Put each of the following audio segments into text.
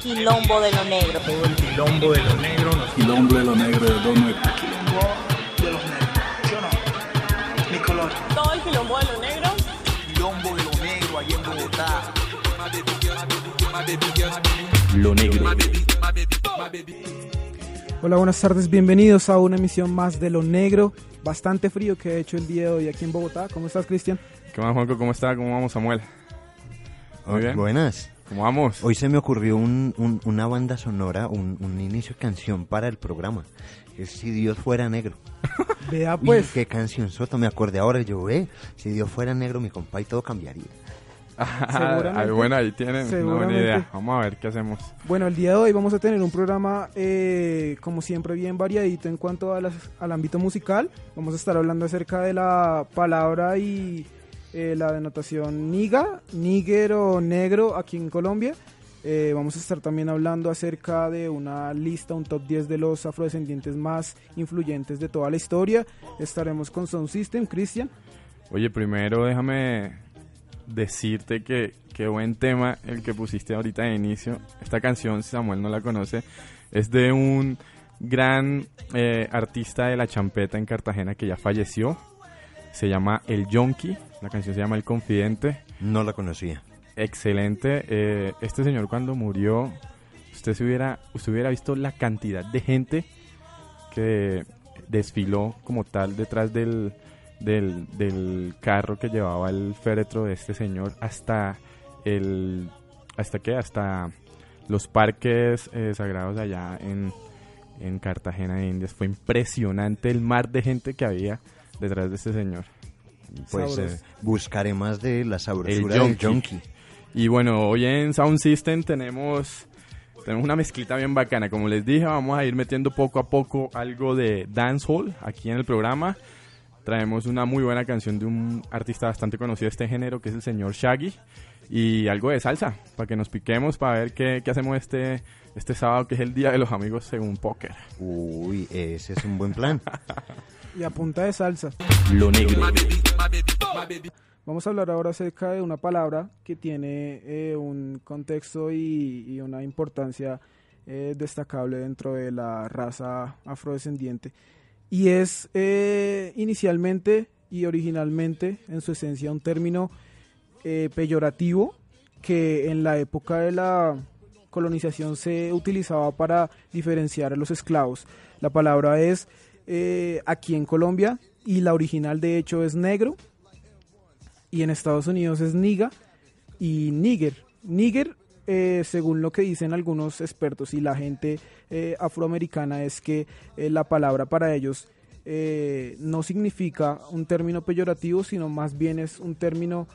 quilombo de lo negro. Todo el quilombo de lo negro. Quilombo de lo negro de Don Negro. Quilombo de los negros. ¿Sí o no? Mi color. Todo el quilombo de lo negro. Quilombo de lo negro allá en Bogotá. Lo negro. Hola, buenas tardes, bienvenidos a una emisión más de Lo Negro. Bastante frío que he hecho el día de hoy aquí en Bogotá. ¿Cómo estás, Cristian? ¿Qué más, Juanco? ¿Cómo está? ¿Cómo vamos, Samuel? Muy bien. Buenas. ¿Cómo vamos? Hoy se me ocurrió un- un- una banda sonora, un, un inicio de canción para el programa. Es Si Dios fuera negro. Vea Uy, pues, qué canción sota, me acordé ahora. Yo, eh, si Dios fuera negro, mi compa y todo cambiaría. seguramente. Ay, bueno, ahí tienen una buena Seguramente. idea. Vamos a ver qué hacemos. bueno, el día de hoy vamos a tener un programa, eh, como siempre, bien variadito en cuanto a las- al ámbito musical. Vamos a estar hablando acerca de la palabra y eh, la denotación niga, níger o negro aquí en Colombia. Eh, vamos a estar también hablando acerca de una lista, un top 10 de los afrodescendientes más influyentes de toda la historia. Estaremos con Sound System, Cristian. Oye, primero déjame decirte que qué buen tema el que pusiste ahorita de inicio. Esta canción, si Samuel no la conoce, es de un gran eh, artista de la champeta en Cartagena que ya falleció. Se llama El Yonki. La canción se llama El Confidente. No la conocía. Excelente. Eh, este señor cuando murió, usted se hubiera, usted hubiera visto la cantidad de gente que desfiló como tal detrás del, del, del carro que llevaba el féretro de este señor hasta el hasta qué hasta los parques eh, sagrados allá en, en Cartagena de Indias fue impresionante el mar de gente que había detrás de este señor Pues eh, buscaré más de la El sabrosura del yonki. yonki. Y bueno, hoy en Sound System tenemos, tenemos una mezclita bien bacana. Como les dije, vamos a ir metiendo poco a poco algo de dancehall aquí en el programa. Traemos una muy buena canción de un artista bastante conocido de este género, que es el señor Shaggy. Y algo de salsa, para que nos piquemos, para ver qué, qué hacemos este, este sábado, que es el Día de los Amigos según Póker. Uy, ese es un buen plan. Y a punta de salsa. Lo negro. Vamos a hablar ahora acerca de una palabra que tiene eh, un contexto y, y una importancia eh, destacable dentro de la raza afrodescendiente. Y es eh, inicialmente y originalmente, en su esencia, un término eh, peyorativo que en la época de la colonización se utilizaba para diferenciar a los esclavos. La palabra es eh, aquí en Colombia y la original de hecho es negro y en Estados Unidos es niga y nigger. Nigger, eh, según lo que dicen algunos expertos y la gente eh, afroamericana, es que la palabra para ellos no significa un término peyorativo, sino más bien es un término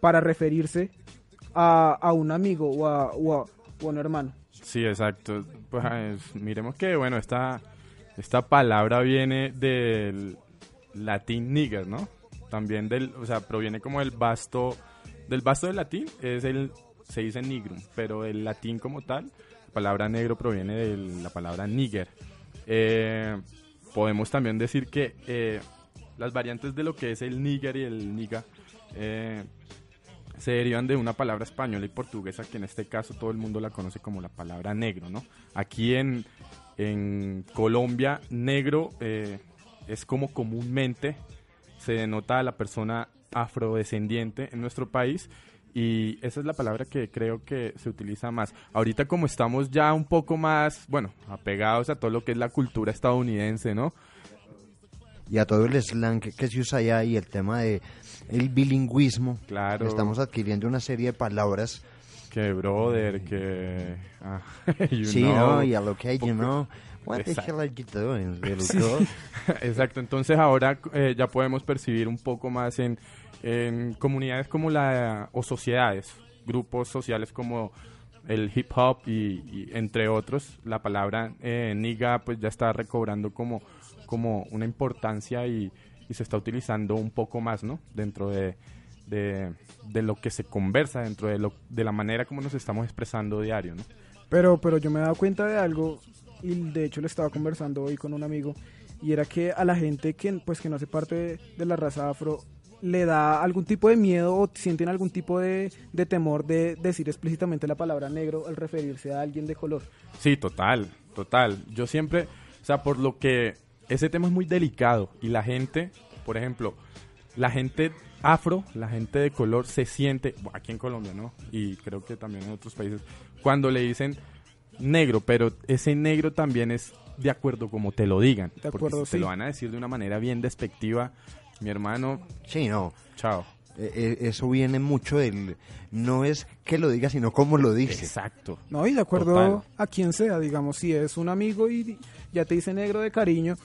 para referirse a, a un amigo o a, o a- un hermano. Sí, exacto. Pues eh, miremos que, bueno, esta, esta palabra viene del latín nigger, ¿no? También del, o sea, proviene como del vasto, del vasto del latín, es el, se dice nigrum, pero el latín como tal, la palabra negro proviene de la palabra nigger. Eh, podemos también decir que eh, las variantes de lo que es el nigger y el niga eh, se derivan de una palabra española y portuguesa que en este caso todo el mundo la conoce como la palabra negro, ¿no? Aquí en, en Colombia, negro eh, es como comúnmente se denota a la persona afrodescendiente en nuestro país y esa es la palabra que creo que se utiliza más. Ahorita como estamos ya un poco más, bueno, apegados a todo lo que es la cultura estadounidense, ¿no? Y a todo el slang que, que se usa allá y el tema de el bilingüismo. Claro. Estamos adquiriendo una serie de palabras. Que brother, que... ah, you sí, know. ¿no? Y a lo que, you know. What the Exacto. hell are you doing, little girl? Exacto, entonces ahora eh, ya podemos percibir un poco más en, en comunidades como la, o sociedades, grupos sociales como el hip hop y, y entre otros, la palabra eh, niga pues ya está recobrando como, como una importancia y, y se está utilizando un poco más, ¿no? Dentro de, de, de lo que se conversa, dentro de, lo, de la manera como nos estamos expresando diario, ¿no? Pero, pero yo me he dado cuenta de algo y de hecho le estaba conversando hoy con un amigo y era que a la gente que pues que no hace parte de, de la raza afro le da algún tipo de miedo o sienten algún tipo de, de temor de decir explícitamente la palabra negro al referirse a alguien de color. Sí, total, total. Yo siempre, o sea, por lo que ese tema es muy delicado y la gente, por ejemplo, la gente afro, la gente de color se siente, aquí en Colombia, ¿no? Y creo que también en otros países, cuando le dicen negro, pero ese negro también es de acuerdo como te lo digan. De porque acuerdo, si te lo van a decir de una manera bien despectiva, mi hermano, Sí, no. chao. Eh, eh, eso viene mucho del... No es que lo diga, sino cómo lo dice. Exacto. No, y de acuerdo Total. a quien sea, digamos, si es un amigo y ya te dice negro de cariño,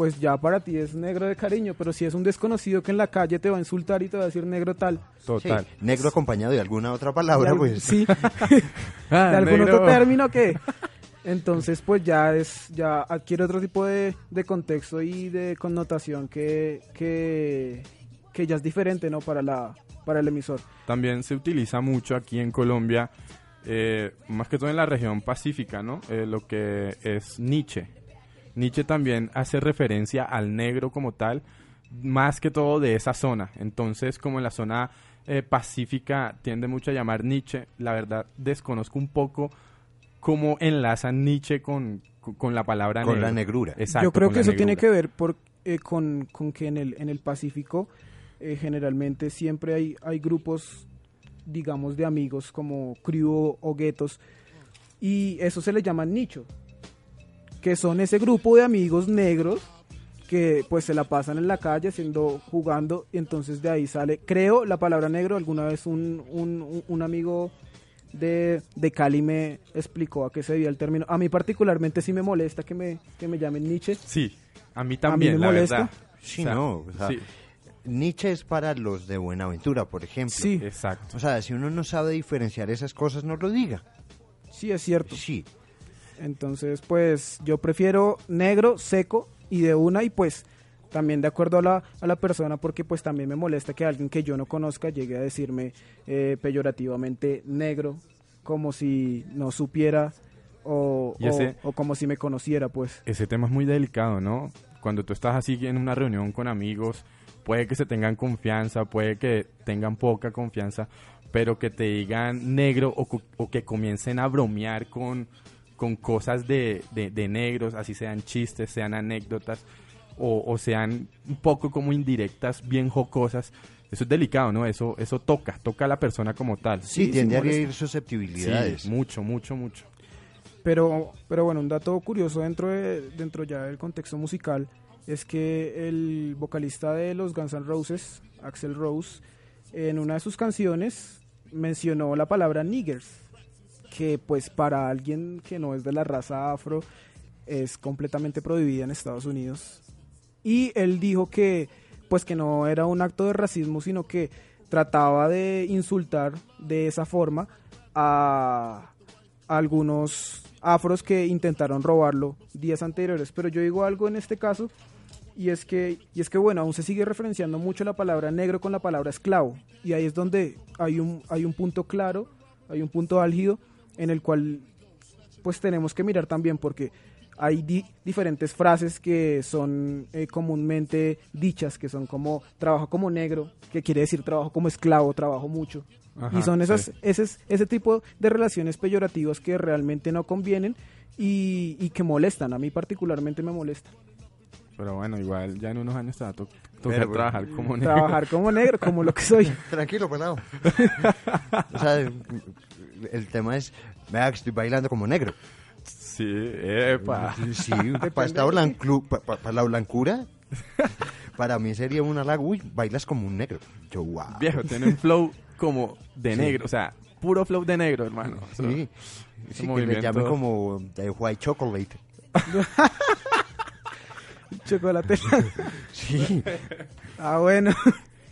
pues ya para ti es negro de cariño, pero si es un desconocido que en la calle te va a insultar y te va a decir negro tal, Total. Sí, negro acompañado de alguna otra palabra, de, pues... sí, Ah, de algún negro. otro término que entonces pues ya es ya adquiere otro tipo de, de contexto y de connotación que, que que ya es diferente no para la para el emisor También se utiliza mucho aquí en Colombia, eh, más que todo en la región pacífica, ¿no? Eh, lo que es Nietzsche. Nietzsche también hace referencia al negro como tal, más que todo de esa zona. Entonces, como en la zona eh, pacífica tiende mucho a llamar Nietzsche, la verdad desconozco un poco cómo enlazan Nietzsche con, con- con la palabra Con negro. la negrura. Exacto, yo creo que eso tiene que ver por, eh, con, con que en el en el Pacífico eh, generalmente siempre hay hay grupos digamos de amigos como crew o guetos y eso se le llama nicho que son ese grupo de amigos negros que pues se la pasan en la calle haciendo jugando y entonces de ahí sale creo la palabra negro alguna vez un, un, un- amigo de, de Cali me explicó a qué se debía el término a mí particularmente sí me molesta que me, que me llamen Nietzsche Sí, a mí también, me la molesta. verdad. Sí, O sea, no, o sea, sí, Nietzsche es para los de Buenaventura, por ejemplo. Sí. exacto. O sea, si uno no sabe diferenciar esas cosas, no lo diga. sí es cierto Sí. Entonces, pues yo prefiero negro, seco y de una y pues también de acuerdo a la, a la persona porque pues también me molesta que alguien que yo no conozca llegue a decirme eh, peyorativamente negro como si no supiera o, ese- o- o como si me conociera pues. ese tema es muy delicado, ¿no? Cuando tú estás así en una reunión con amigos, puede que se tengan confianza, puede que tengan poca confianza, pero que te digan negro o, o que comiencen a bromear con, con cosas de, de- de negros, así sean chistes, sean anécdotas, o, o sean un poco como indirectas, bien jocosas. Eso es delicado, ¿no? Eso, eso toca, toca a la persona como tal. Sí, Sí, tiende a herir Sí, susceptibilidades. mucho, mucho, mucho. Pero, pero bueno, un dato curioso dentro, de, dentro ya del contexto musical es que el vocalista de los Guns N' Roses, Axel Rose, en una de sus canciones mencionó la palabra niggers, que pues para alguien que no es de la raza afro es completamente prohibida en Estados Unidos. Y él dijo que pues que no era un acto de racismo, sino que trataba de insultar de esa forma a algunos afros que intentaron robarlo días anteriores. Pero yo digo algo en este caso y es que y es que bueno, aún se sigue referenciando mucho la palabra negro con la palabra esclavo y ahí es donde hay un hay un punto claro, hay un punto álgido en el cual pues tenemos que mirar también porque hay di- diferentes frases que son eh, comúnmente dichas, que son como trabajo como negro, que quiere decir trabajo como esclavo, trabajo mucho. Ajá, y son esas, sí. ese, ese tipo de relaciones peyorativas que realmente no convienen y, y que molestan. A mí particularmente me molesta. Pero bueno, igual ya en unos años te va a to- tocar Pero, trabajar como negro. Trabajar como negro, como lo que soy. Tranquilo, pelado. o sea, el, tema es, vea que estoy bailando como negro. Sí, epa. Sí, para esta blanclu- pa- pa- pa la blancura, para mí sería un halago, uy, bailas como un negro. Yo, wow. Viejo, tiene un flow como de Sí. negro, o sea, puro flow de negro, hermano. Eso- Sí, sí que le llamen como de white chocolate. Chocolate. Sí. ah, bueno.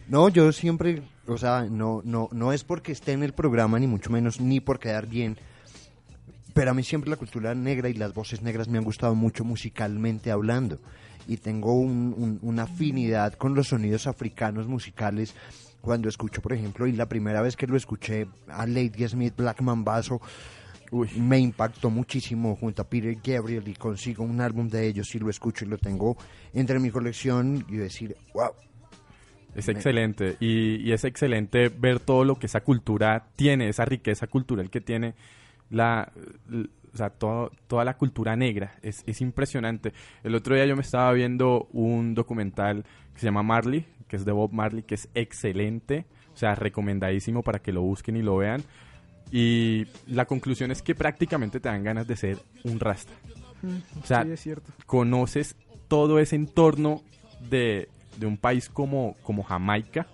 No, yo siempre, o sea, no, no, no es porque esté en el programa, ni mucho menos, ni por quedar bien. Pero a mí siempre la cultura negra y las voces negras me han gustado mucho musicalmente hablando. Y tengo un- un- una afinidad con los sonidos africanos musicales. Cuando escucho, por ejemplo, y la primera vez que lo escuché a Lady Smith, Black Mambazo, Uy, me impactó muchísimo junto a Peter Gabriel y consigo un álbum de ellos y lo escucho y lo tengo entre mi colección y decir, wow, Es excelente y, y es excelente ver todo lo que esa cultura tiene, esa riqueza cultural que tiene la, o sea, todo- toda la cultura negra. Es, es impresionante. El otro día yo me estaba viendo un documental que se llama Marley, que es de Bob Marley, que es excelente, o sea, recomendadísimo para que lo busquen y lo vean. Y la conclusión es que prácticamente te dan ganas de ser un rasta. O sea, sí, es cierto. conoces todo ese entorno de, de un país como, como Jamaica,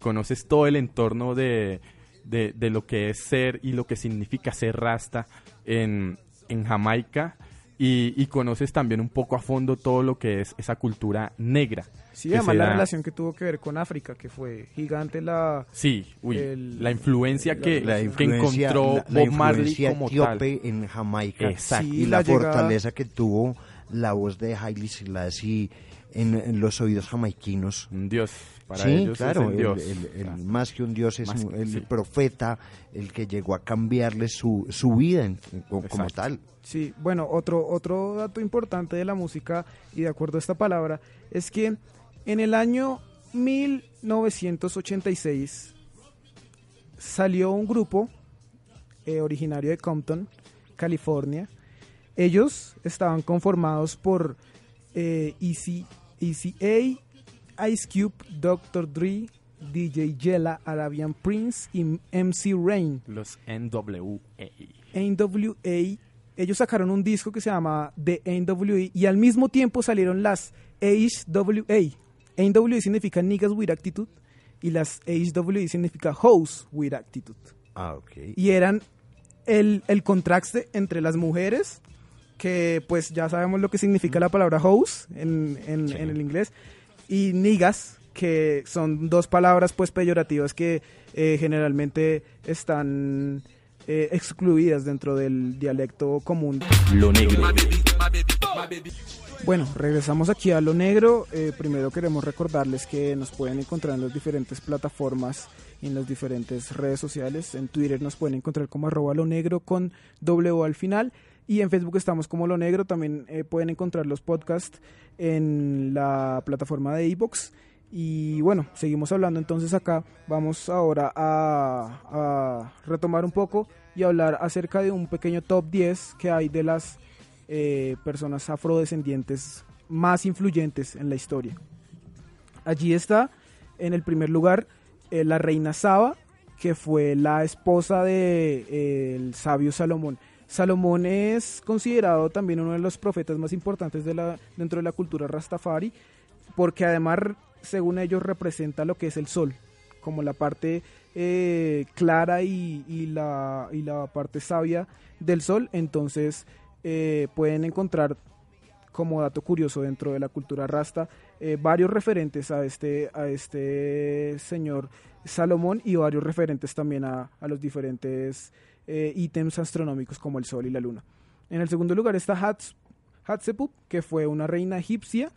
conoces todo el entorno de, de, de lo que es ser y lo que significa ser rasta en, en Jamaica y, y conoces también un poco a fondo todo lo que es esa cultura negra. Sí, además la da- relación que tuvo que ver con África, que fue gigante la... Sí, uy, el- la influencia que, la que influencia, encontró la- Bob Marley como tal. en Jamaica Exacto. Sí, y la, la llegada- fortaleza que tuvo la voz de Haile Selassie en, en los oídos jamaiquinos. Un dios, para sí, ellos claro, es el dios. el- el- O sea, más que un dios es más el sí. profeta, el que llegó a cambiarle su, su vida en- como, tal. Sí, bueno, otro, otro dato importante de la música, y de acuerdo a esta palabra, es que en el año 1986 salió un grupo eh, originario de Compton, California. Ellos estaban conformados por eh, Easy, Easy A, Ice Cube, Dr. Dre, DJ Yella, Arabian Prince y MC Rain. Los NWA. NWA, ellos sacaron un disco que se llama The NWA y al mismo tiempo salieron las HWA. NWA significa Niggas with Attitude y las HWA significa Hoes with Attitude. Ah, ok. Y eran el, el contraste entre las mujeres, que pues ya sabemos lo que significa la palabra hoes en, en- Sí. en el inglés, y niggas, que son dos palabras pues peyorativas que eh, generalmente están eh, excluidas dentro del dialecto común. Lo negro. Bueno, regresamos aquí a lo negro. Eh, primero queremos recordarles que nos pueden encontrar en las diferentes plataformas, en las diferentes redes sociales. En Twitter nos pueden encontrar como arroba lo negro con W al final. Y en Facebook estamos como lo negro. También eh, pueden encontrar los podcasts en la plataforma de iBox. Y bueno, seguimos hablando entonces acá. Vamos ahora a, retomar un poco y hablar acerca de un pequeño top 10 que hay de las eh, personas afrodescendientes más influyentes en la historia. Allí está, en el primer lugar, eh, la reina Saba, que fue la esposa del de, el sabio Salomón. Salomón es considerado también uno de los profetas más importantes dentro de la cultura rastafari, porque además, según ellos, representa lo que es el sol, como la parte eh, clara y, la, parte sabia del sol. Entonces, eh, pueden encontrar como dato curioso dentro de la cultura rasta eh, varios referentes a este a este señor Salomón y varios referentes también a los diferentes eh, ítems astronómicos como el sol y la luna. En el segundo lugar está Hats- Hatshepsut, que fue una reina egipcia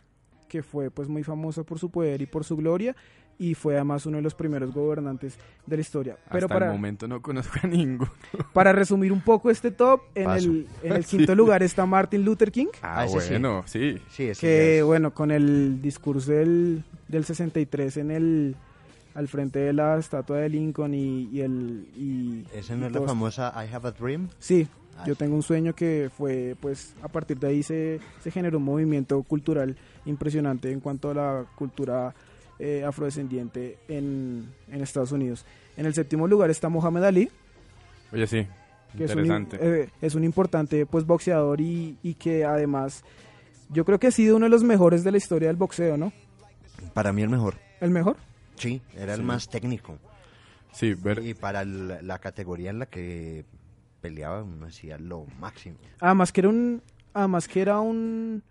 que fue pues muy famosa por su poder y por su gloria y fue además uno de los primeros gobernantes de la historia. Pero Hasta para el momento no conozco a ninguno. para resumir un poco este top, en el, en el Sí. quinto lugar está Martin Luther King, Ah, ese sí. bueno, sí. Sí, ese ya que es- bueno, con el discurso del, del 63 en el al frente de la estatua de Lincoln y, y el y, ¿Esa y no es la famosa I Have a Dream? Sí, Ah, yo tengo un sueño que fue, pues, a partir de ahí se, se generó un movimiento cultural impresionante en cuanto a la cultura eh, afrodescendiente en, en Estados Unidos. En el séptimo lugar está Mohamed Ali, Oye, sí. que es un, Interesante. eh, es un importante pues boxeador y, y que además yo creo que ha sido uno de los mejores de la historia del boxeo, ¿no? Para mí el mejor. ¿El mejor? Sí, era el más técnico. sí, ver, Y para el- la categoría en la que peleaba, uno hacía lo máximo. Además que era un, además que era un,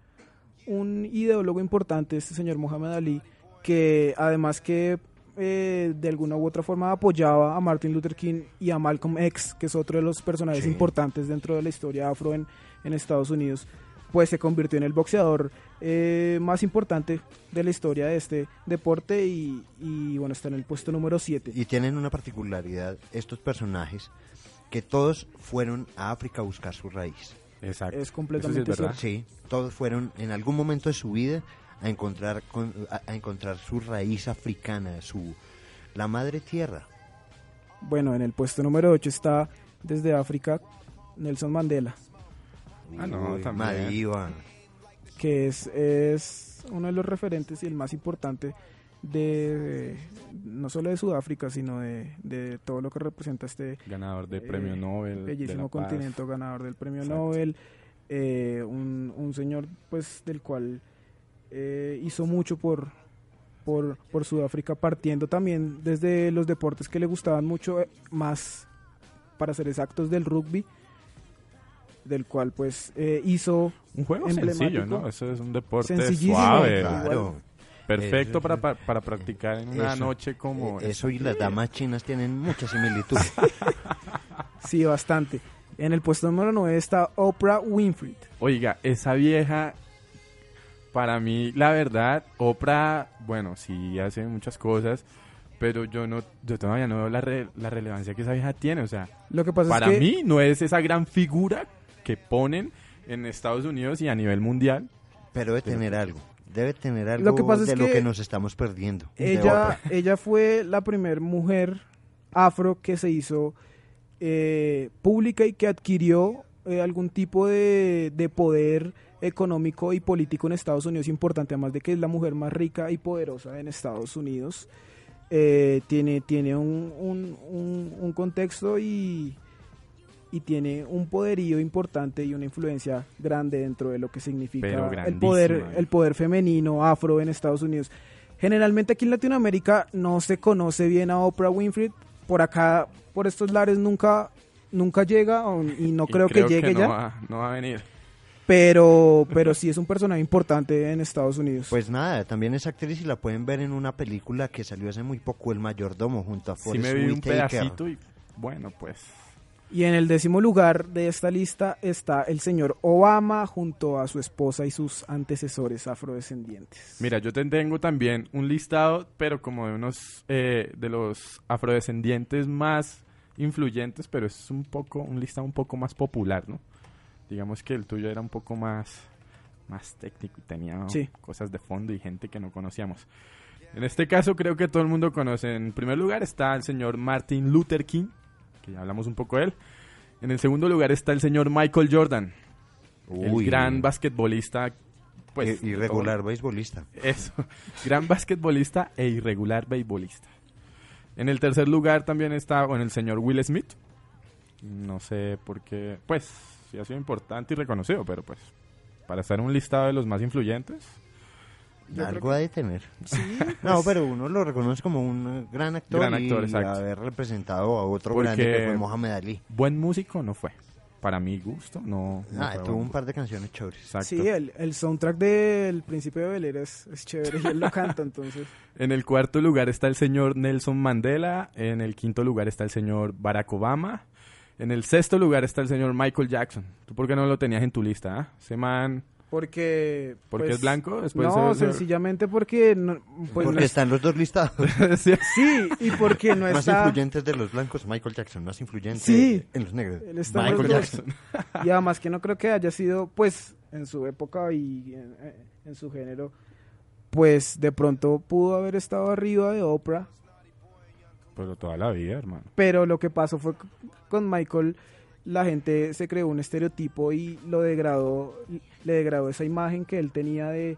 un ideólogo importante este señor Mohamed Ali, que además que eh, de alguna u otra forma apoyaba a Martin Luther King y a Malcolm X, que es otro de los personajes Sí. importantes dentro de la historia afro en, en Estados Unidos, pues se convirtió en el boxeador eh, más importante de la historia de este deporte y, y, bueno, está en el puesto número 7. Y tienen una particularidad estos personajes que todos fueron a África a buscar su raíz. exacto. es completamente sí es verdad. Sí, todos fueron en algún momento de su vida a encontrar, con- a, a encontrar su raíz africana, su la madre tierra. Bueno, en el puesto número 8 está desde África Nelson Mandela, Ah, no, Uy, también. Madiba. que es, es uno de los referentes y el más importante de no solo de Sudáfrica, sino de, de todo lo que representa este Ganador de eh, premio Nobel. de bellísimo continente, ganador del premio Exacto. Nobel, eh, un, un señor pues del cual eh, hizo mucho por, por, por Sudáfrica, partiendo también desde los deportes que le gustaban mucho, eh, más para ser exactos del rugby, del cual pues eh, hizo Un juego sencillo, ¿no? Eso es un deporte Sencillísimo, suave. Claro. Perfecto Eso- para, para, para practicar en una Eso- noche como... Eh, Eso y las damas chinas tienen mucha similitud. Sí, bastante. En el puesto número 9 está Oprah Winfrey. Oiga, esa vieja, para mí, la verdad, Oprah, bueno, sí hace muchas cosas, pero yo no, yo todavía no veo la, re- la relevancia que esa vieja tiene. O sea, Lo que pasa para es que mí no es esa gran figura que ponen en Estados Unidos y a nivel mundial. Pero debe tener algo. Debe tener algo Lo que pasa es de lo que nos estamos perdiendo. ella, ella fue la primera mujer afro que se hizo eh, pública y que adquirió eh, algún tipo de, de poder económico y político en Estados Unidos importante, además de que es la mujer más rica y poderosa en Estados Unidos. Eh, tiene tiene un, un- un- un contexto y, y tiene un poderío importante y una influencia grande dentro de lo que significa el poder grandísima. el poder femenino afro en Estados Unidos. Generalmente aquí en Latinoamérica no se conoce bien a Oprah Winfrey. Por acá, por estos lares nunca nunca llega y no Y creo, que llegue no ya. Va, no va a venir. Pero pero sí es un personaje importante en Estados Unidos. Pues nada, también es actriz y la pueden ver en una película que salió hace muy poco, El Mayordomo, junto a Sí Forrest me vi un pedacito y bueno, pues... Y en el décimo lugar de esta lista está el señor Obama junto a su esposa y sus antecesores afrodescendientes. Mira, yo te tengo también un listado, pero como de unos eh, de los afrodescendientes más influyentes, pero es un poco un listado un poco más popular, ¿no? Digamos que el tuyo era un poco más más técnico y tenía Sí. cosas de fondo y gente que no conocíamos. En este caso creo que todo el mundo conoce. En primer lugar está el señor Martin Luther King, que ya hablamos un poco de él. En el segundo lugar está el señor Michael Jordan, Uy, el gran basquetbolista. Pues, i- irregular beisbolista. eso, gran basquetbolista e irregular beisbolista. En el tercer lugar también está bueno, el señor Will Smith. No sé por qué, pues, sí ha sido importante y reconocido, pero pues, para estar en un listado de los más influyentes, Algo ha de tener. No, pero uno lo reconoce como un eh, gran actor, Gran actor, y exacto. haber representado a otro Porque- grande que fue Mohamed Ali. buen músico no fue. Para mi gusto, no. no Ah, tuvo un par de canciones chéveres. Exacto. Sí, el, el soundtrack del Príncipe de Bel Air es, es chévere y él lo canta, entonces. En el cuarto lugar está el señor Nelson Mandela. En el quinto lugar está el señor Barack Obama. En el sexto lugar está el señor Michael Jackson. ¿Tú por qué no lo tenías en tu lista? ah? Ese man, Porque... ¿Porque pues, es blanco? Después no, se- se- sencillamente porque... No, pues Porque no es- están los dos listados. Sí. Sí, y porque no más está... influyentes de los blancos, Michael Jackson. Más influyente Sí. en los negros, Él está en Michael los. Jackson. Y además que no creo que haya sido, pues, en su época y en, en su género, pues de pronto pudo haber estado arriba de Oprah, Pero toda la vida, hermano. pero lo que pasó fue con Michael, la gente se creó un estereotipo y lo degradó, le degradó esa imagen que él tenía de,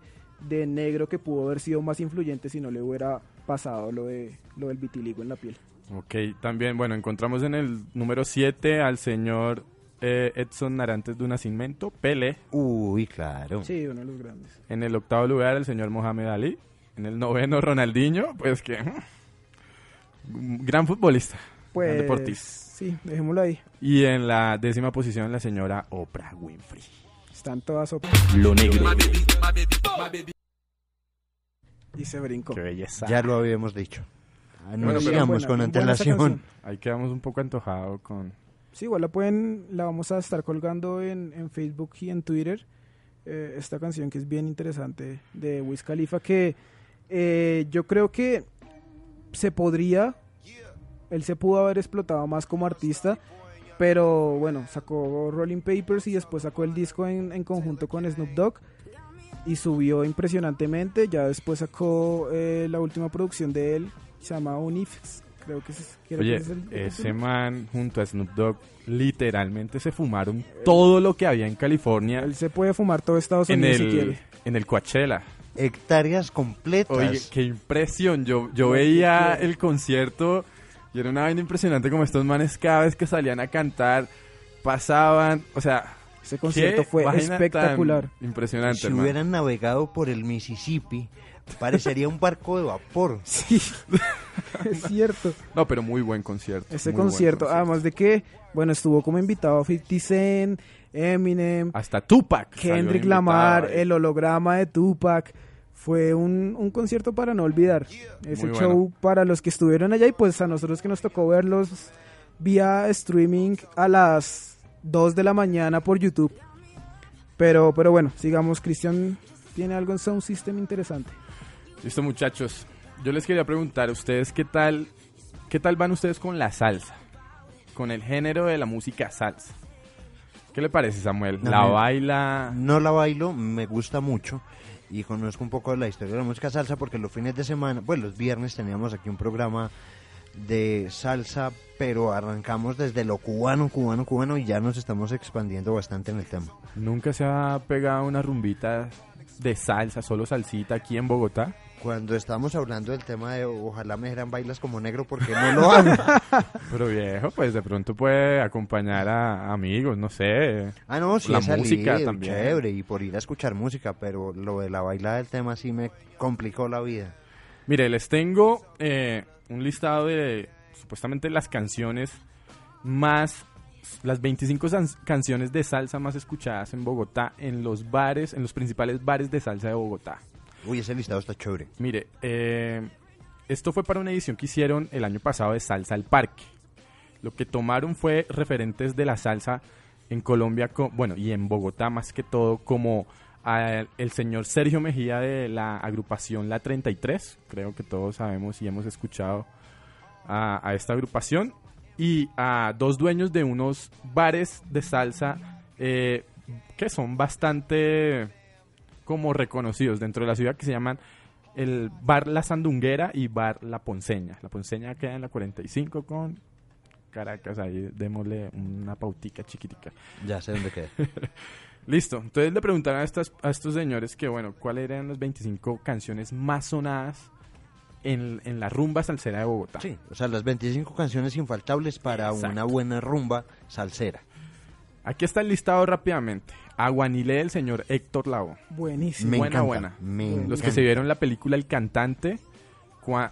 de negro que pudo haber sido más influyente si no le hubiera pasado lo de lo del vitiligo en la piel. Ok, también, bueno, encontramos en el número 7 al señor eh, Edson Narantes de Nacimiento, Pele. Uy, claro. Sí, uno de los grandes. En el octavo lugar el señor Mohamed Ali. En el noveno Ronaldinho, pues que... Gran futbolista. Pues Gran deportista. Sí, dejémoslo ahí. Y en la décima posición la señora Oprah Winfrey. Están todas Oprah. Lo negro. y se brincó. Qué belleza. Ya lo habíamos dicho. pero- Anunciamos Buena, con antelación. Ahí quedamos un poco antojados con... Sí, igual la pueden, la vamos a estar colgando en, en Facebook y en Twitter. eh, esta canción que es bien interesante de Wiz Khalifa que eh, yo creo que se podría, él se pudo haber explotado más como artista, pero bueno, sacó Rolling Papers y después sacó el disco en, en conjunto con Snoop Dogg y subió impresionantemente. Ya después sacó eh, la última producción de él, se llama Unifx, creo que es, creo Oye, que es el- ese man junto a Snoop Dogg literalmente se fumaron todo lo que había en California Él se puede fumar todo Estados en Unidos si quiere. en el Coachella. Hectáreas completas. Oye, qué impresión. Yo, yo veía el concierto y era una vaina impresionante como estos manes cada vez que salían a cantar pasaban, o sea, Ese concierto fue espectacular. Impresionante, si hermano. hubieran navegado por el Mississippi, parecería un barco de vapor. Sí, es cierto. No, pero muy buen concierto. Ese buen concierto, además de que, bueno, estuvo como invitado 50 Cent, Eminem, Hasta Tupac. Kendrick Lamar, ahí. el holograma de Tupac. Fue un, un concierto para no olvidar. Ese Muy show bueno. para los que estuvieron allá y pues a nosotros que nos tocó verlos vía streaming a las 2 de la mañana por YouTube. Pero, pero bueno, sigamos. Cristian tiene algo en Sound System interesante. Listo, muchachos. Yo les quería preguntar a ustedes qué tal, qué tal van ustedes con la salsa, con el género de la música salsa. ¿Qué le parece, Samuel? ¿La baila? No la bailo, me gusta mucho y conozco un poco de la historia de la música salsa porque los fines de semana, bueno, los viernes teníamos aquí un programa de salsa, pero arrancamos desde lo cubano, cubano, cubano y ya nos estamos expandiendo bastante en el tema. ¿Nunca se ha pegado una rumbita de salsa, solo salsita aquí en Bogotá? Cuando estábamos hablando del tema de ojalá me dijeran bailas como negro porque no lo hago. Pero viejo, pues de pronto puede acompañar a amigos, no sé. Ah, no, sí La he salido, música también. chévere, y por ir a escuchar música, pero lo de la bailada del tema sí me complicó la vida. Mire, les tengo eh, un listado de supuestamente las canciones más, las 25 san- canciones de salsa más escuchadas en Bogotá, en los bares, en los principales bares de salsa de Bogotá. Uy, ese listado está chévere. Mire, eh, esto fue para una edición que hicieron el año pasado de Salsa al Parque. Lo que tomaron fue referentes de la salsa en Colombia, co- bueno, y en Bogotá más que todo, como el señor Sergio Mejía de la agrupación La 33, creo que todos sabemos y hemos escuchado a, a esta agrupación, y a dos dueños de unos bares de salsa eh, que son bastante como reconocidos dentro de la ciudad que se llaman el Bar La Sandunguera y Bar La Ponceña. La Ponceña queda en la 45 con Caracas, ahí démosle una pautica chiquitica. Ya sé dónde queda. Listo, entonces le preguntaron a, estas, a estos señores que, bueno, cuáles eran las 25 canciones más sonadas en, en la rumba salsera de Bogotá. Sí, o sea, las 25 canciones infaltables para Exacto. una buena rumba salsera. Aquí está el listado rápidamente. Aguanile del señor Héctor Lavoe. Buenísimo. Me Buena, encanta, buena. me Los que se vieron la película El Cantante,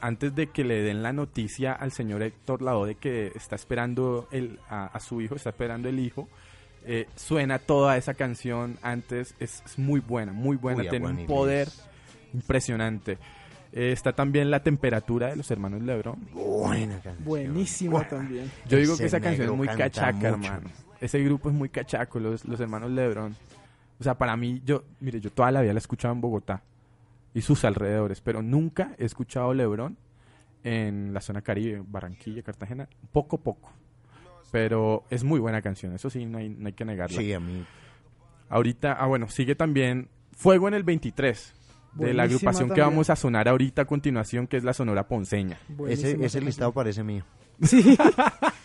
antes de que le den la noticia al señor Héctor Lavoe de que está esperando el, a, a su hijo, está esperando el hijo, eh, suena toda esa canción antes, es, es muy buena, muy buena, Uy, tiene un poder es- impresionante. Eh, está también la temperatura de los hermanos Lebron. Buena canción. Buenísimo también. Yo digo que esa canción es muy cachaca, mucho. hermano. Ese grupo es muy cachaco, los, los hermanos Lebron. O sea, para mí, yo, mire, yo toda la vida la he escuchado en Bogotá y sus alrededores, pero nunca he escuchado Lebron en la zona Caribe, Barranquilla, Cartagena, poco poco. Pero es muy buena canción, eso sí, no hay, no hay que negarla. Sí, a mí. Ahorita, ah bueno, sigue también Fuego en el 23, de la agrupación que vamos a sonar ahorita a continuación, que es la Sonora Ponceña. Ese, ese listado parece mío. Sí,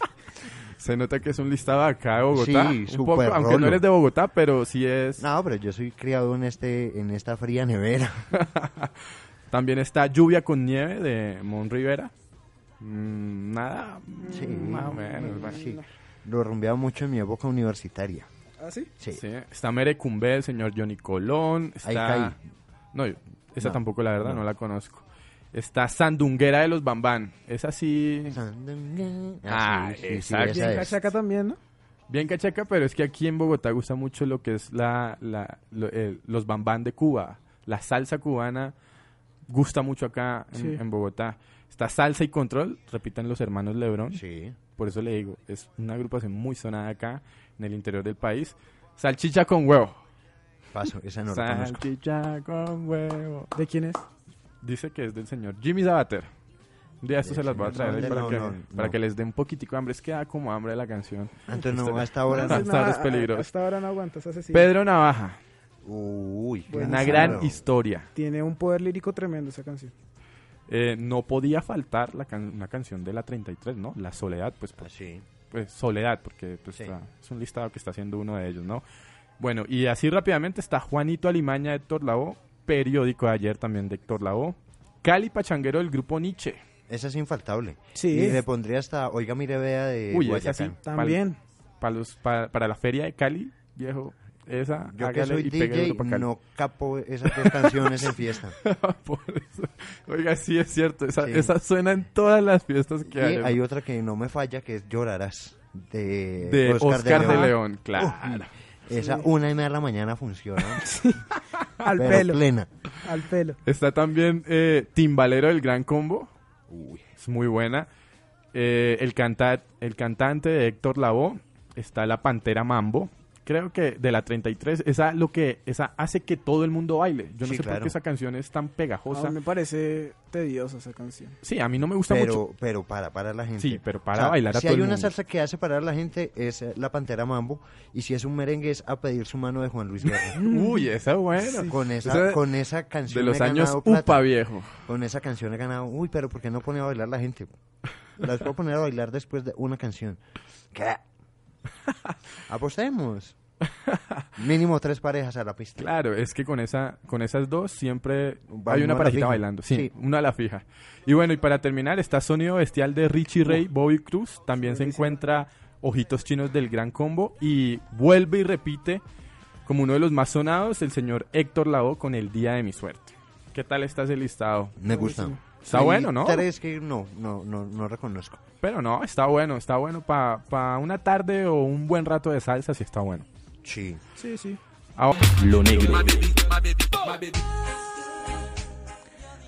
Se nota que es un listado acá de Bogotá. Sí, un poco, aunque no eres de Bogotá, pero sí es. No, pero yo soy criado en este en esta fría nevera. También está Lluvia con Nieve de Mon Rivera. Mm, nada, Sí. más o menos. bueno. Sí. Lo rumbeaba mucho en mi época universitaria. ¿Ah, sí? Sí. Sí, Está Merecumbe del señor Johnny Colón. Ahí Está... caí. No, esa No, tampoco la verdad, no. no. la conozco. Está Sandunguera de los Bambán. Esa sí, Ah, Ah, sí, sí, sí, exacto. esa Bien es. cachaca también, ¿no? bien cachaca, pero es que aquí en Bogotá gusta mucho lo que es la, la- lo- el- los Bambán de Cuba. La salsa cubana gusta mucho acá en, Sí. en Bogotá. Está Salsa y Control, repiten los hermanos Lebrón. Sí. Por eso le digo, es una agrupación muy sonada acá en el interior del país. Salchicha con huevo. Paso, esa no la conozco. Salchicha con huevo. ¿De quién es? Dice que es del señor Jimmy Zabater. Un día esto se las voy a traer ahí No, para, no, que, no, para no. que les dé un poquitico de hambre. Es que da como hambre la canción. Entonces no, Este- a esta hora Hasta no. ahora es peligroso. Hasta ahora no aguantas, asesino. Pedro Navaja. Uy, Bueno, Una claro. gran historia. Tiene un poder lírico tremendo esa canción. Eh, no podía faltar la can- una canción de la 33, ¿no? La Soledad, pues, Ah, por- sí. pues Soledad, porque pues, Sí. está- es un listado que está haciendo uno de ellos, ¿no? Bueno, y así rápidamente está Juanito Alimaña de Héctor Lavoe, periódico de ayer también de Héctor Lavoe, Cali Pachanguero del grupo Nietzsche. Esa es infaltable. Sí. Y le pondría hasta Oiga Mire Vea de Uy, esa Guayacán. sí. También. Para, los, para, para la feria de Cali, viejo, esa, Yo que soy y pegue DJ no capo esas dos canciones en fiesta. Por eso. Oiga, sí es cierto, esa, Sí. esa suena en todas las fiestas Y que hay. hay otra que no me falla que es Llorarás de, de Oscar, de, León. León, claro. Esa una y media de la mañana funciona. Al pero pelo. plena. Al pelo. Está también eh, Timbalero del Gran Combo. Uy, es muy buena. Eh, el, canta el cantante de Héctor Lavoe. Está la Pantera Mambo. Creo que de la 33, esa lo que esa hace que todo el mundo baile. Yo no Sí, sé por qué esa canción es tan A pegajosa. mí me parece tediosa esa canción. Sí, a mí no me gusta mucho. Pero, pero para, para la gente. Sí, pero para bailar a Si todo hay el una mundo. salsa que hace parar a la gente es la Pantera Mambo. Y si es un merengue es a pedir su mano de Juan Luis Guerra. Uy, esa es buena. Con esa, Esa con esa canción de los he años ganado plata. UPA viejo. Con esa canción he ganado. Uy, pero ¿por qué no pone a bailar la gente? Las puedo poner a bailar después de una canción. ¿Qué? Apostemos. Mínimo tres parejas a la pista. Claro, es que con esa, con esas dos siempre Va hay una parejita bailando. Sí, Sí. una a la fija. Y bueno, y para terminar, está Sonido Bestial de Richie Ray, Bobby Cruz. También se encuentra Ojitos Chinos del Gran Combo. Y vuelve y repite como uno de los más sonados, el señor Héctor Lavoe con El Día de mi Suerte. ¿Qué tal está ese listado? Me gusta. Está Hay bueno, ¿no? Tres que no, no, no, no reconozco. Pero no, está bueno, está bueno para una tarde o un buen rato de salsa, sí está bueno. Sí. Sí, sí. Ahora, Lo negro.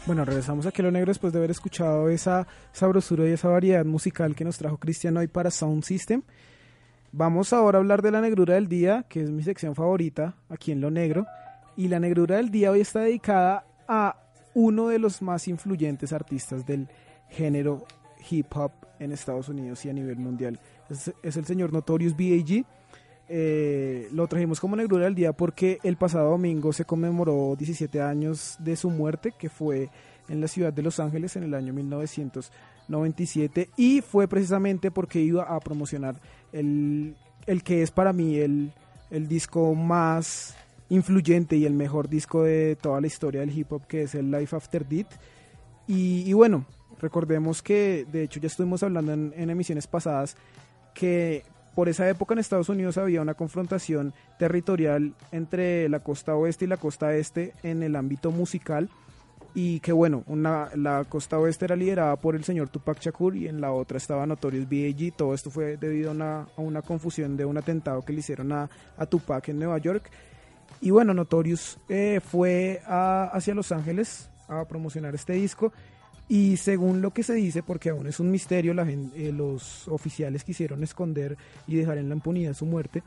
Bueno, regresamos aquí a lo negro después de haber escuchado esa sabrosura y esa variedad musical que nos trajo Cristian hoy para Sound System. Vamos ahora a hablar de la negrura del día, que es mi sección favorita aquí en lo negro. Y la negrura del día hoy está dedicada a uno de los más influyentes artistas del género hip hop en Estados Unidos y a nivel mundial. Es, el señor Notorious B.I.G. Eh, lo trajimos como negrura del día porque el pasado domingo se conmemoró 17 años de su muerte, que fue en la ciudad de Los Ángeles en el año 1997 y fue precisamente porque iba a promocionar el, el que es para mí el, el disco más influyente y el mejor disco de toda la historia del hip hop, que es el Life After Death. Y, y bueno, recordemos que de hecho ya estuvimos hablando en, en emisiones pasadas que por esa época en Estados Unidos había una confrontación territorial entre la costa oeste y la costa este en el ámbito musical y que bueno, una, la costa oeste era liderada por el señor Tupac Shakur y en la otra estaba Notorious B.I.G. Todo esto fue debido a una, a una confusión de un atentado que le hicieron a, a Tupac en Nueva York. Y bueno, Notorious eh, fue a- hacia Los Ángeles a promocionar este disco y según lo que se dice, porque aún es un misterio, la eh, los oficiales quisieron esconder y dejar en la impunidad su muerte,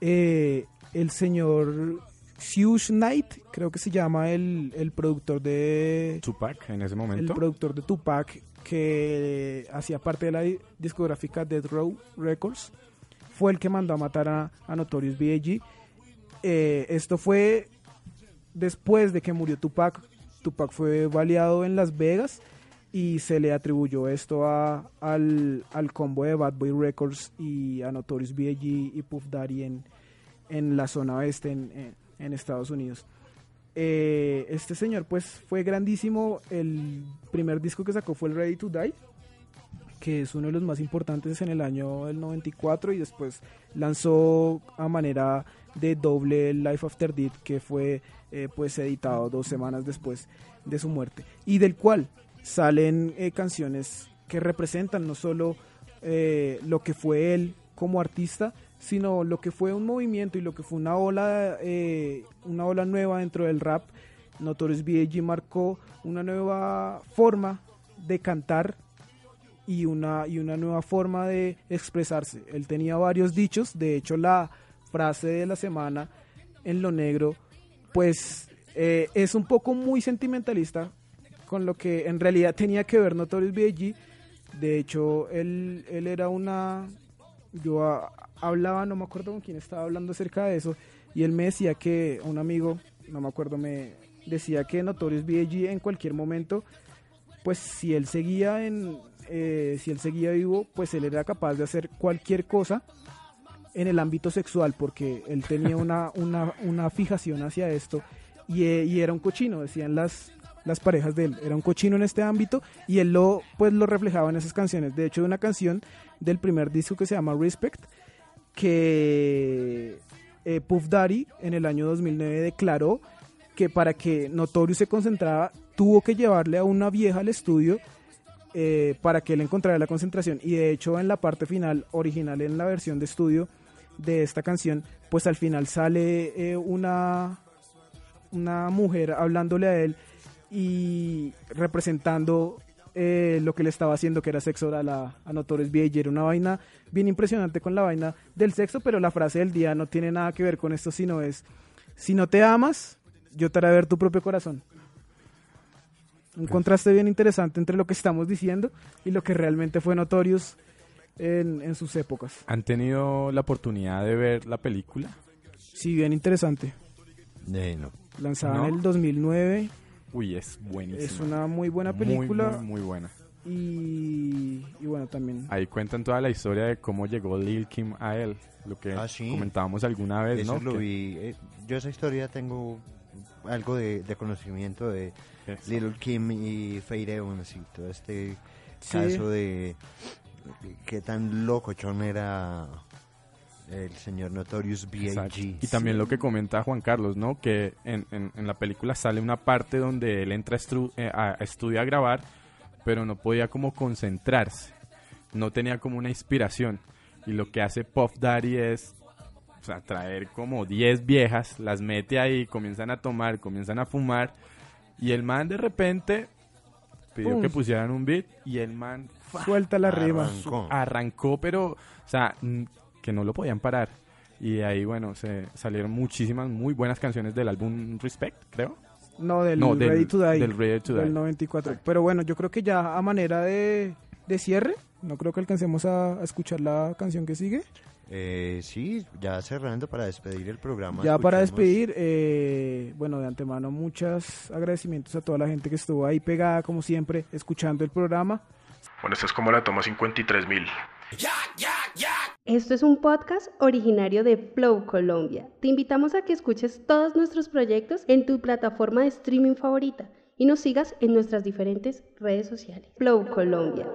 eh, el señor Suge Knight, creo que se llama el, el productor de Tupac en ese el momento. productor de Tupac que hacía parte de la di- discográfica Death Row Records, fue el que mandó a matar a, a Notorious B.I.G. Eh, esto fue después de que murió Tupac. Tupac fue baleado en Las Vegas y se le atribuyó esto a, al, al combo de Bad Boy Records y a Notorious B.I.G. y Puff Daddy en, en la zona oeste en, en- Estados Unidos. Eh, este señor pues fue grandísimo. El primer disco que sacó fue el Ready to Die, que es uno de los más importantes en el año del 94 y después lanzó a manera de doble Life After Death, que fue eh, pues editado dos semanas después de su muerte y del cual salen eh, canciones que representan no solo eh, lo que fue él como artista, sino lo que fue un movimiento y lo que fue una ola, una ola nueva dentro del rap. Notorious B.I.G. marcó una nueva forma de cantar y una, y una nueva forma de expresarse. Él tenía varios dichos, de hecho la frase de la semana en lo negro, pues eh, es un poco muy sentimentalista con lo que en realidad tenía que ver Notorious B.I.G. De hecho, él, él era una... Yo hablaba, no me acuerdo con quién estaba hablando acerca de eso, y él me decía que un amigo, no me acuerdo, me decía que Notorious B.I.G. en cualquier momento, pues si él seguía en, eh, si él seguía vivo, pues él era capaz de hacer cualquier cosa en el ámbito sexual, porque él tenía una, una, una fijación hacia esto y, eh, y era un cochino, decían las, las parejas de él, era un cochino en este ámbito y él lo, pues, lo reflejaba en esas canciones. De hecho, una canción del primer disco que se llama Respect, que eh, Puff Daddy en el año 2009 declaró que para que Notorious se concentrara, tuvo que llevarle a una vieja al estudio eh, para que él encontrara la concentración. Y de hecho, en la parte final, original, en la versión de estudio de esta canción, pues al final sale eh, una, una mujer hablándole a él y representando eh, lo que le estaba haciendo, que era sexo oral a, a Notorious B.I.G. Era una vaina bien impresionante con la vaina del sexo, pero la frase del día no tiene nada que ver con esto, sino es, si no te amas, yo te haré ver tu propio corazón. Un contraste bien interesante entre lo que estamos diciendo y lo que realmente fue Notorious en, en sus épocas. ¿Han tenido la oportunidad de ver la película? Sí, bien interesante. Eh, no. Lanzada ¿No? en el 2009, Uy, es buenísima. es una muy buena Muy, película Muy, muy buena. y, y bueno, también Ahí cuentan toda la historia de cómo llegó Lil Kim a él. Lo que Ah, ¿sí? comentábamos alguna vez, Eso ¿no? lo Que- vi. eh, yo esa historia tengo algo de, de conocimiento de. Little Kim y Fade Evans y todo este Sí. caso de qué tan locochón era el señor Notorious. B.I.G. Y también lo que comenta Juan Carlos, ¿no? Que en, en- en la película sale una parte donde él entra a, eh, a estudio a grabar, pero no podía como concentrarse. No tenía como una inspiración. Y lo que hace Puff Daddy es o sea, traer como 10 viejas, las mete ahí, comienzan a tomar, comienzan a fumar. Y el man de repente pidió Pum. que pusieran un beat y el man suelta la rima. Arrancó. arrancó, pero, o sea, que no lo podían parar. Y de ahí, bueno, se salieron muchísimas muy buenas canciones del álbum Respect, creo. No, del No, del- Ready to Die. del Ready to del Die. 94. Pero bueno, yo creo que ya a manera de, de cierre, no creo que alcancemos a, a escuchar la canción que sigue. Eh, sí, ya cerrando para despedir el programa. Ya para despedir, eh, bueno, de antemano muchos agradecimientos a toda la gente que estuvo ahí pegada, como siempre, escuchando el programa. Bueno, esta es como la toma 53.000. Esto es un podcast originario de Flow Colombia. Te invitamos a que escuches todos nuestros proyectos en tu plataforma de streaming favorita y nos sigas en nuestras diferentes redes sociales. Flow Colombia.